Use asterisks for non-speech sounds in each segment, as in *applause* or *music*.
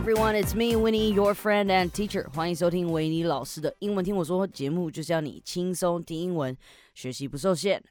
everyone, it's me, Winnie, your friend and teacher. 欢迎收听维尼老师的英文听我说节目，就是要你轻松听英文，学习不受限。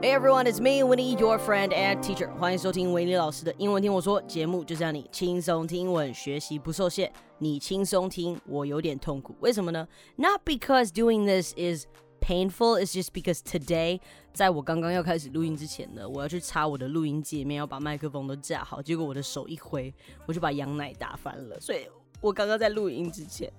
Hey everyone, it's me, Winnie, your friend and teacher. 欢迎收听维尼老师的英文听我说节目，就是让你轻松听英文，学习不受限。你轻松听，我有点痛苦，为什么呢？Not because doing this is painful is just because today，在我刚刚要开始录音之前呢，我要去插我的录音界面，要把麦克风都架好，结果我的手一挥，我就把羊奶打翻了，所以。我刚刚在录音之前，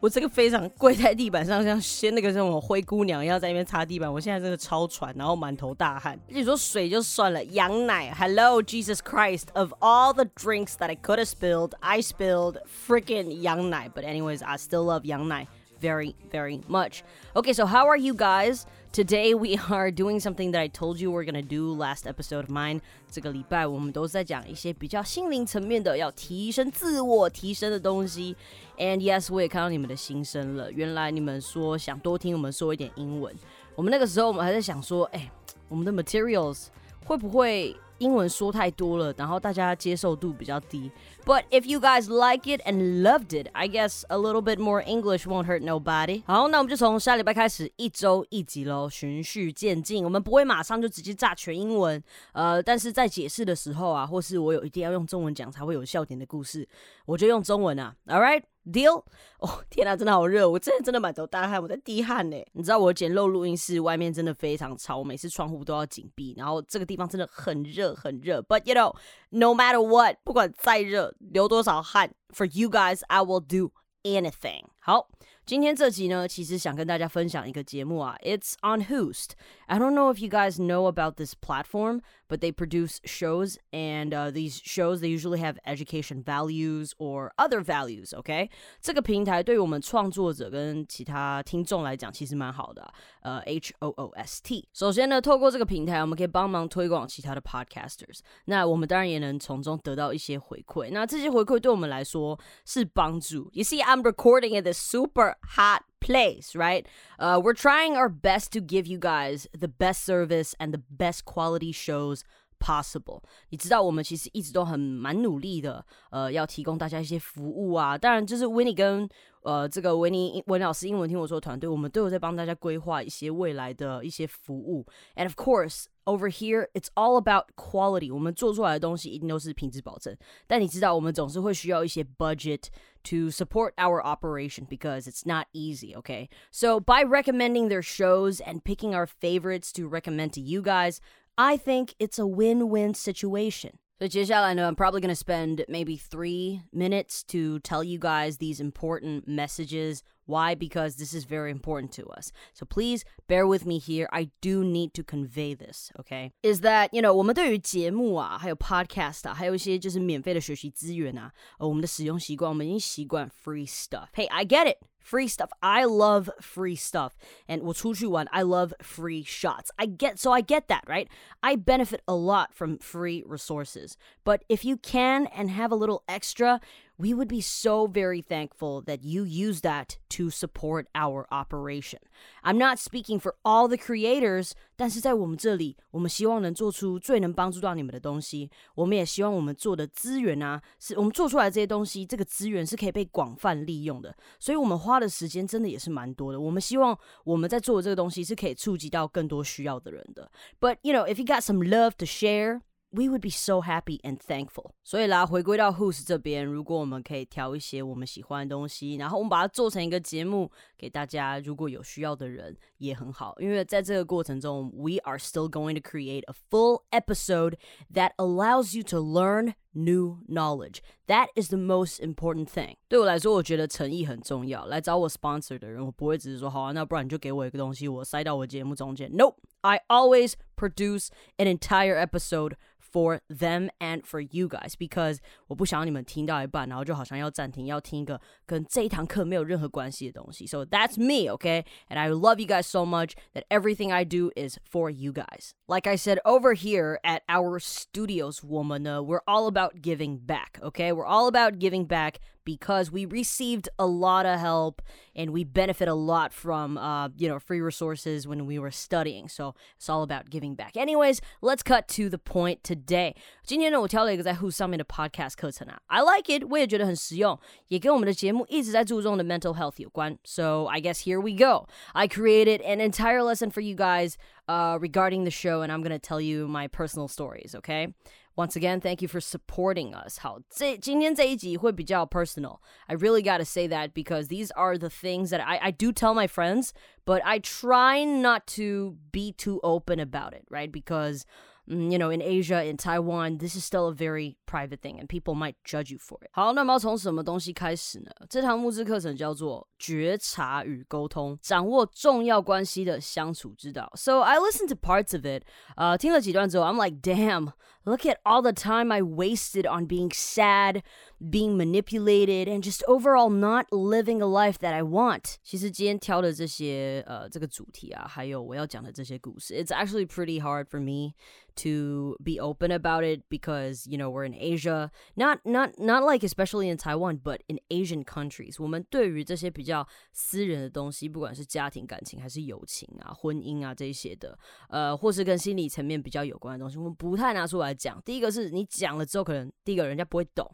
我这个非常跪在地板上，像先那个什么灰姑娘一样在那边擦地板。我现在真的超喘，然后满头大汗。你说水就算了，羊奶，Hello Jesus Christ! Of all the drinks that I could have spilled, I spilled freaking 羊奶。But anyways, I still love 羊奶 very, very much. Okay, so how are you guys? Today we *laughs* are doing something that I told you we're gonna do last episode of mine。这个礼拜我们都在讲一些比较心灵层面的，要提升自我提升的东西。And yes，我也看到你们的心声了。原来你们说想多听我们说一点英文。我们那个时候我们还在想说，哎，我们的 materials 会不会？ 英文说太多了，然后大家接受度比较低。But if you guys like it and loved it, I guess a little bit more English won't hurt nobody. 好，那我们就从下礼拜开始，一周一集喽，循序渐进。我们不会马上就直接炸全英文，呃，但是在解释的时候啊，或是我有一定要用中文讲才会有笑点的故事，我就用中文啊。All right. Deal？哦，天哪，真的好热！我真的真的满头大汗，我在滴汗呢。你知道我简陋录音室外面真的非常吵，我每次窗户都要紧闭，然后这个地方真的很热很热。But you know, no matter what，不管再热，流多少汗，For you guys, I will do anything。好。今天这集呢，其实想跟大家分享一个节目啊，It's on Host. I don't know if you guys know about this platform, but they produce shows, and uh, these shows they usually have education values or other values. OK，这个平台对于我们创作者跟其他听众来讲，其实蛮好的。呃，H O O S T。首先呢，透过这个平台，我们可以帮忙推广其他的 podcasters。那我们当然也能从中得到一些回馈。那这些回馈对我们来说是帮助。You see, I'm recording in this super hot place, right? Uh, we're trying our best to give you guys the best service and the best quality shows possible。你知道我们其实一直都很蛮努力的，呃，要提供大家一些服务啊。当然，就是 Winnie 跟 呃这个维尼文老师英文听我说团队，我们都有在帮大家规划一些未来的一些服务。And of course, over here, it's all about quality。我们做出来的东西一定都是品质保证。但你知道，我们总是会需要一些 budget to support our operation because it's not easy, okay? So by recommending their shows and picking our favorites to recommend to you guys, I think it's a win win situation. So 接下来呢, I'm probably going to spend maybe three minutes to tell you guys these important messages. Why? Because this is very important to us. So please bear with me here. I do need to convey this, okay? Is that, you know, 我们对于节目啊，还有 podcast 啊，还有一些就是免费的学习资源啊，呃，我们的使用习惯，我们已经习惯 free stuff. Hey, I get it Free stuff. I love free stuff. And what's you want I love free shots. I get so I get that, right? I benefit a lot from free resources. But if you can and have a little extra, we would be so very thankful that you use that to support our operation. I'm not speaking for all the creators，但是在我们这里，我们希望能做出最能帮助到你们的东西。我们也希望我们做的资源啊，是我们做出来这些东西，这个资源是可以被广泛利用的。所以，我们花的时间真的也是蛮多的。我们希望我们在做的这个东西是可以触及到更多需要的人的。But you know, if you got some love to share. we would be so happy and thankful。所以啦，回归到 Hoost 这边，如果我们可以挑一些我们喜欢的东西，然后我们把它做成一个节目给大家，如果有需要的人也很好。因为在这个过程中，We are still going to create a full episode that allows you to learn new knowledge. That is the most important thing. 对我来说，我觉得诚意很重要。来找我 sponsor 的人，我不会只是说好啊，那不然你就给我一个东西，我塞到我节目中间。Nope, I always produce an entire episode for them and for you guys because 我不想要你们听到一半，然后就好像要暂停，要听一个跟这一堂课没有任何关系的东西。So that's me, okay? And I love you guys so much that everything I do is for you guys. Like I said over here at our studios, woman, uh, we're all about giving back, okay? We're all about giving back because we received a lot of help and we benefit a lot from uh, you know free resources when we were studying. So it's all about giving back. Anyways, let's cut to the point today. 今天呢，我挑了一个在 Hoost 上面的 podcast 课程啊，I like it，我也觉得很实用，也跟我们的节目一直在注重的 mental health 有关。So I guess here we go. I created an entire lesson for you guys uh, regarding the show, and I'm gonna tell you my personal stories. Okay. Once again, thank you for supporting us. 好，这今天这一集会比较 personal. I really got to say that because these are the things that I, I do tell my friends, but I try not to be too open about it, right? Because mm, you know, in Asia, in Taiwan, this is still a very private thing, and people might judge you for it. 好，那么要从什么东西开始呢？这堂木质课程叫做觉察与沟通，掌握重要关系的相处之道。So I listened to parts of it. 呃，听了几段之后，I'm like, damn. Look at all the time I wasted on being sad, being manipulated, and just overall not living a life that I want. 其实今天挑的这些呃这个主题啊，还有我要讲的这些故事，it's actually pretty hard for me to be open about it because you know we're in Asia, not not not like especially in Taiwan, but in Asian countries，我们对于这些比较私人的东西，不管是家庭感情还是友情啊、婚姻啊这些的，呃，或是跟心理层面比较有关的东西，我们不太拿出来讲。第一个是你讲了之后，可能第一个人家不会懂。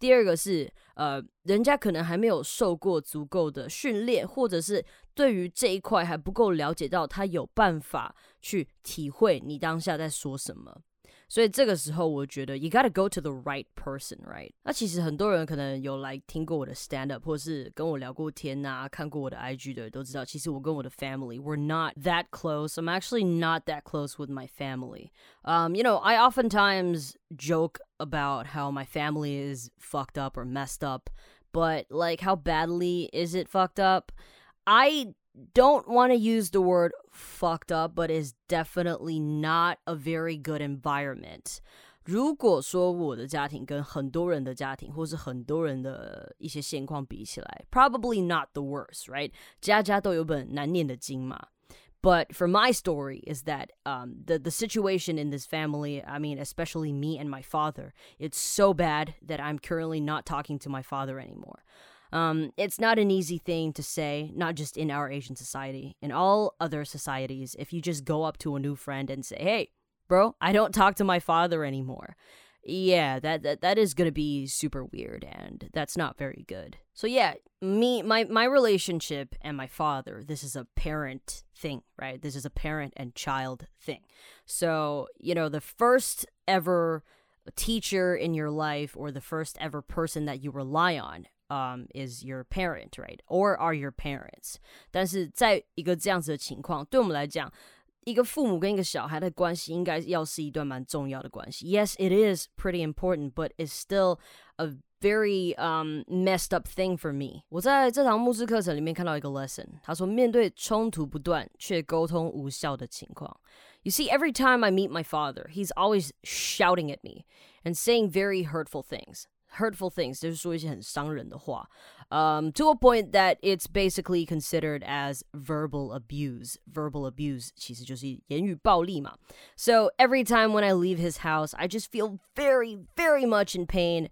第二个是，呃，人家可能还没有受过足够的训练，或者是对于这一块还不够了解到，他有办法去体会你当下在说什么。所以这个时候，我觉得 you gotta go to the right person，right？那其实很多人可能有来听过我的 stand up，或是跟我聊过天啊，看过我的 IG 的人都知道，其实我跟我的 family we're not that close. I'm actually not that close with my family. Um, you know, I oftentimes joke about how my family is fucked up or messed up, but like how badly is it fucked up? I don't want to use the word fucked up, but is definitely not a very good environment. 如果说我的家庭跟很多人的家庭，或是很多人的一些现况比起来，probably not the worst, right? 家家都有本难念的经嘛。But for my story is that um, the the situation in this family, I mean, especially me and my father, it's so bad that I'm currently not talking to my father anymore. Um, it's not an easy thing to say, not just in our Asian society, in all other societies. If you just go up to a new friend and say, "Hey, bro, I don't talk to my father anymore," yeah, that that, that is gonna be super weird, and that's not very good. So yeah, me, my my relationship and my father, this is a parent thing, right? This is a parent and child thing. So you know, the first ever teacher in your life or the first ever person that you rely on um, is your parent, right? Or are your parents? 但是在一个这样子的情况，对我们来讲，一个父母跟一个小孩的关系应该要是一段蛮重要的关系。Yes, it is pretty important, but it's still a very um messed up thing for me。我在这堂牧师课程里面看到一个 lesson，他说面对冲突不断却沟通无效的情况。You see, every time I meet my father, he's always shouting at me and saying very hurtful things hurtful things，就是说一些很伤人的话。Um, to a point that it's basically considered as verbal abuse. Verbal abuse 其实就是言语暴力嘛。So every time when I leave his house, I just feel very, very much in pain,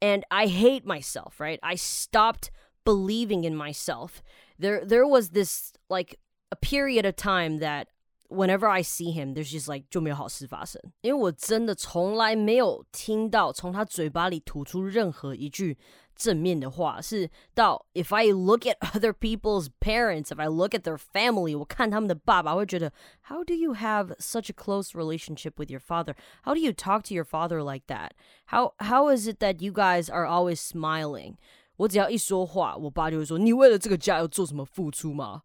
and I hate myself. Right? I stopped believing in myself. There, there was this like a period of time that whenever I see him, there's just like 就没有好事发生，因为我真的从来没有听到从他嘴巴里吐出任何一句正面的话，是到 if I look at other *laughs* people's parents, if I look at their family，我看他们的爸爸，会觉得 How do you have such a close relationship with your father? How do you talk to your father like that? How how is it that you guys are always smiling? 我只要一说话，我爸就会说：“你为了这个家要做什么付出吗？”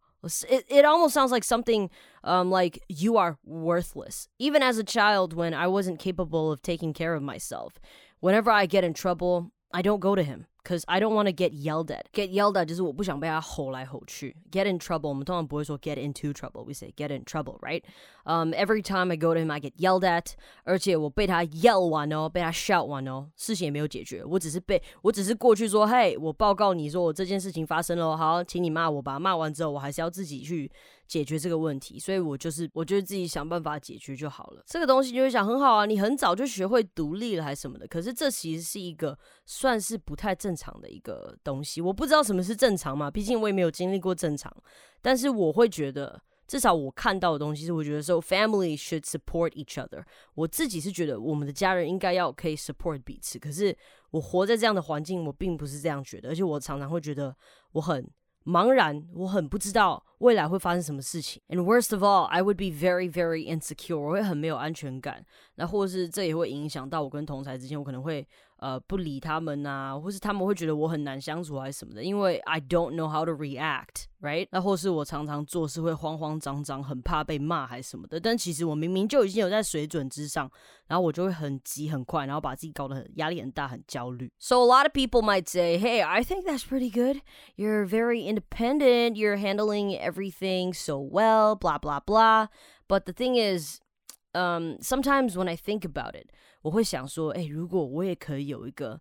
It, it almost sounds like something um, like you are worthless. Even as a child, when I wasn't capable of taking care of myself, whenever I get in trouble, I don't go to him because I don't want to get yelled at. Get yelled at 就是我不想被他吼来吼去。Get in trouble，我们通常不会说 get into trouble，we say get in trouble, right? Um, every time I go to him, I get yelled at，而且我被他 yell 完哦，被他 shout 完哦，事情也没有解决，我只是被我只是过去说，嘿，我报告你说我这件事情发生了，好，请你骂我吧。骂完之后，我还是要自己去 解决这个问题，所以我就是我就自己想办法解决就好了。这个东西就会想很好啊，你很早就学会独立了还是什么的，可是这其实是一个算是不太。正常的一个东西。我不知道什么是正常嘛，毕竟我也没有经历过正常。但是我会觉得，至少我看到的东西是，我觉得说 family should support each other。我自己是觉得我们的家人应该要可以 support 彼此。可是我活在这样的环境，我并不是这样觉得，而且我常常会觉得我很。茫然，我很不知道未来会发生什么事情。And worst of all, I would be very, very insecure。我会很没有安全感。那或者是这也会影响到我跟同才之间，我可能会呃不理他们呐，或是他们会觉得我很难相处还是什么的，因为 I don't know how to react，right？那或是我常常做事会慌慌张张，很怕被骂还是什么的。但其实我明明就已经有在水准之上，然后我就会很急很快，然后把自己搞得很压力很大，很焦虑。So a lot of people might say, "Hey, I think that's pretty good. You're very independent. You're handling everything so well. Blah blah blah." But the thing is. Um, sometimes when I think about it， 我会想说，哎，如果我也可以有一个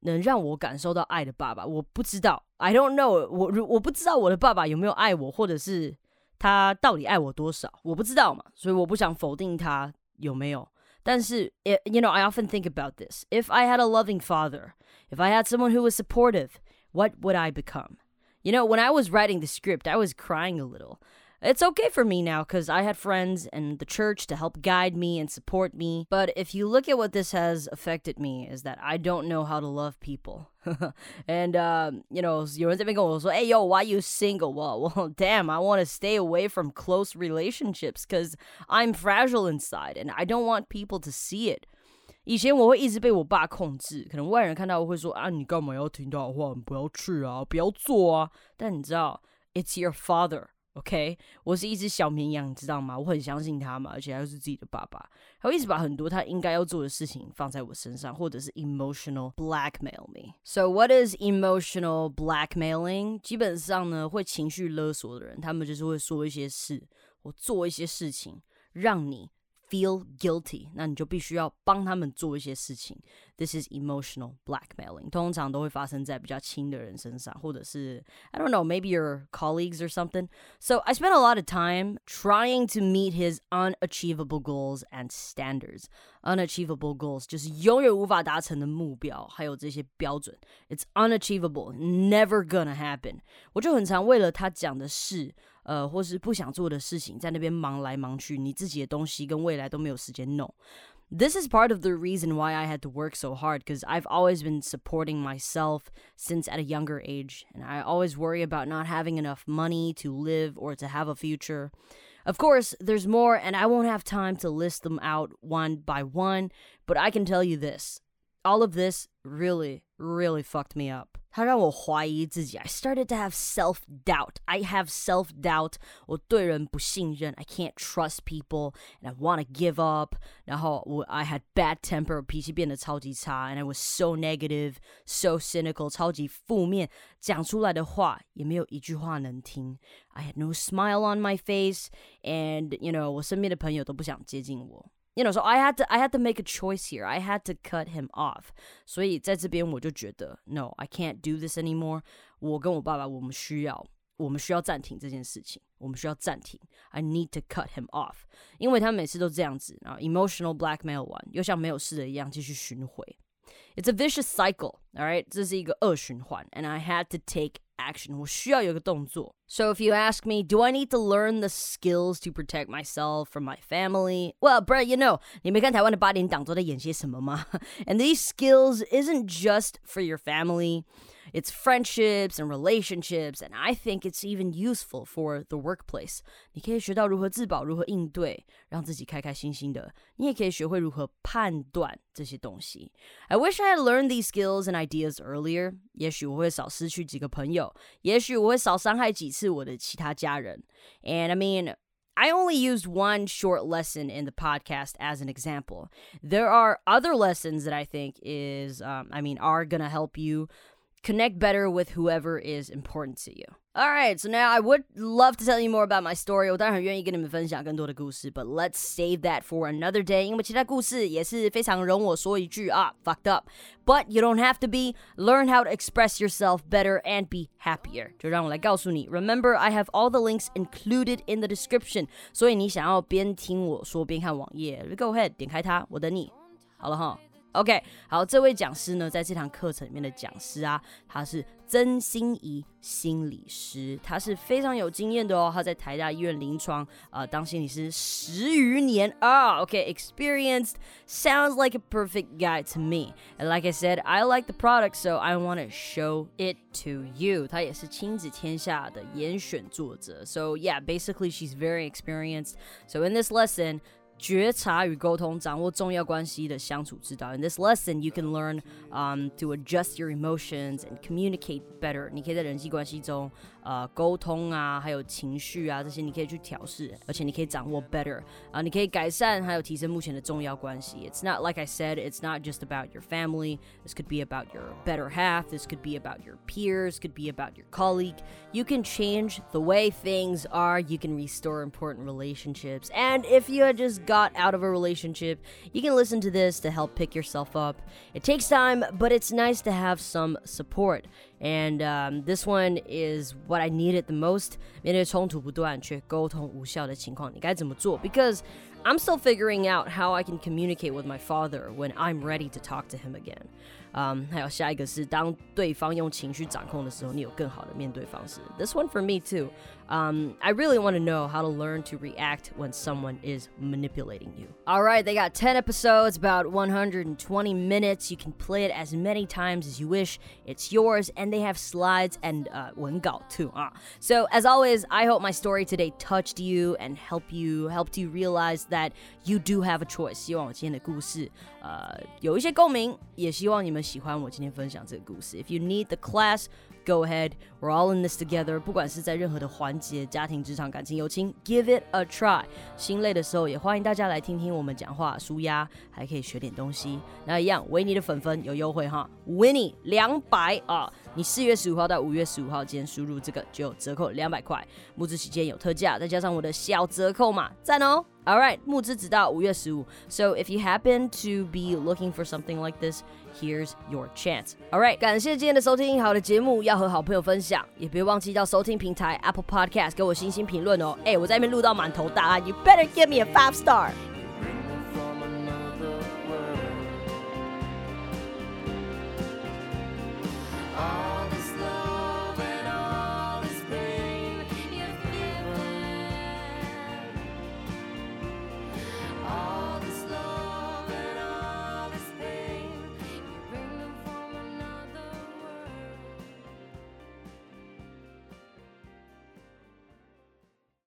能让我感受到爱的爸爸，我不知道，I don't know，我我不知道我的爸爸有没有爱我，或者是他到底爱我多少，我不知道嘛，所以我不想否定他有没有。但是，you know, I often think about this. If I had a loving father, if I had someone who was supportive, what would I become? You know, when I was writing the script, I was crying a little it's okay for me now because I had friends and the church to help guide me and support me. But if you look at what this has affected me, is that I don't know how to love people. *laughs* and um, you know, 有人这边跟我说，Hey yo, why you single? Well, well, *laughs* damn, I want to stay away from close relationships because I'm fragile inside and I don't want people to see it. 以前我会一直被我爸控制，可能外人看到我会说啊，你干嘛要听他的话？你不要去啊，不要做啊。但你知道，It's your father OK，我是一只小绵羊，你知道吗？我很相信他嘛，而且他又是自己的爸爸，他会一直把很多他应该要做的事情放在我身上，或者是 emotional blackmail me。So what is emotional blackmailing？基本上呢，会情绪勒索的人，他们就是会说一些事，或做一些事情，让你。feel guilty，那你就必须要帮他们做一些事情。This is emotional blackmailing，通常都会发生在比较亲的人身上，或者是 I don't know, maybe your colleagues or something. So I spent a lot of time trying to meet his unachievable goals and standards. Unachievable goals 就是永远无法达成的目标，还有这些标准。It's unachievable, never gonna happen。我就很常为了他讲的事。 呃，或是不想做的事情，在那边忙来忙去，你自己的东西跟未来都没有时间弄。This is part of the reason why I had to work so hard because I've always been supporting myself since at a younger age, and I always worry about not having enough money to live or to have a future. Of course, there's more, and I won't have time to list them out one by one, but I can tell you this all of this really, really fucked me up. 它让我怀疑自己。I started to have self doubt. I have self doubt. 我对人不信任。I can't trust people, and I want to give up. 然后我 I had bad temper，脾气变得超级差。And I was so negative, so cynical，超级负面。讲出来的话也没有一句话能听。I had no smile on my face, and you know，我身边的朋友都不想接近我。 you know, so I had to I had to make a choice here. I had to cut him off. 所以在这边我就觉得，No, I can't do this anymore. 我跟我爸爸，我们需要，我们需要暂停这件事情。我们需要暂停。I need to cut him off，因为他每次都这样子，然后 emotional blackmail 完，又像没有事的一样继续巡回。 It's a vicious cycle, all right? 这是一个恶循环，and I had to take action. 我需要有个动作。So if you ask me, do I need to learn the skills to protect myself from my family? Well, Brett, you know, 你没看台湾的八点档都在演些什么吗？*laughs* And these skills isn't just for your family. It's friendships and relationships, and I think it's even useful for the workplace. 你可以学到如何自保，如何应对，让自己开开心心的。你也可以学会如何判断这些东西。I wish I had learned these skills and ideas earlier. 也许我会少失去几个朋友，也许我会少伤害几次我的其他家人。And I mean. I only used one short lesson in the podcast as an example. There are other lessons that I think is, um, I mean, are gonna help you connect better with whoever is important to you. Alright, so now I would love to tell you more about my story. but let's save that for another day. 因为其他故事也是非常容我说一句啊，fucked up. But you don't have to be. Learn how to express yourself better and be happier. 就让我来告诉你。Remember, I have all the links included in the description. 所以你想要边听我说边看网页，Go ahead 点开它，我等你。好了哈。 OK，好，这位讲师呢，在这堂课程里面的讲师啊，他是曾心怡心理师，他是非常有经验的哦。他在台大医院临床呃当心理师十余年啊。OK，experienced sounds like a perfect guy to me. And like I said, I like the product, so I want to show it to you. 他也是亲子天下的严选作者。So yeah, basically she's very experienced. So in this lesson. 觉察与沟通，掌握重要关系的相处之道。In this lesson, you can learn um, to adjust your emotions and communicate better. 你可以在人际关系中 呃沟通啊，还有情绪啊这些，你可以去调试，而且你可以掌握 better 啊，你可以改善还有提升目前的重要关系。It's not like I said, it's not just about your family. This could be about your better half. This could be about your peers. Could be about your colleague. You can change the way things are. You can restore important relationships. And if you had just got out of a relationship, you can listen to this to help pick yourself up. It takes time, but it's nice to have some support. And um, this one is what I needed the most. 面对冲突不断却沟通无效的情况，你该怎么做？Because I'm still figuring out how I can communicate with my father when I'm ready to talk to him again. 嗯，还有下一个是当对方用情绪掌控的时候，你有更好的面对方式。This one for me too. Um, I really want to know how to learn to react when someone is manipulating you. All right, they got 10 episodes, about 120 minutes. You can play it as many times as you wish. It's yours, and they have slides and uh, 文稿 too. Uh. So, as always, I hope my story today touched you and helped you, helped you realize that you do have a choice. 希望我今天的故事，呃，有一些共鸣，也希望你们喜欢我今天分享这个故事。If you need the class go ahead. We're all in this together. 不管是在任何的环节，家庭、职场、感情、友情，give it a try。心累的时候，也欢迎大家来听听我们讲话，舒压，还可以学点东西。那一样，维尼的粉粉有优惠哈，Winnie 两百啊！你四月十五号到五月十五号间输入这个就有折扣两百块，募资期间有特价，再加上我的小折扣码，赞哦！All right，募资直到五月十五。So if you happen to be looking for something like this, here's your chance. All right，感谢今天的收听，好的节目要和好朋友分享，也别忘记到收听平台 Apple Podcast 给我星星评论哦。哎，我在那边录到满头大汗，You better give me a five star.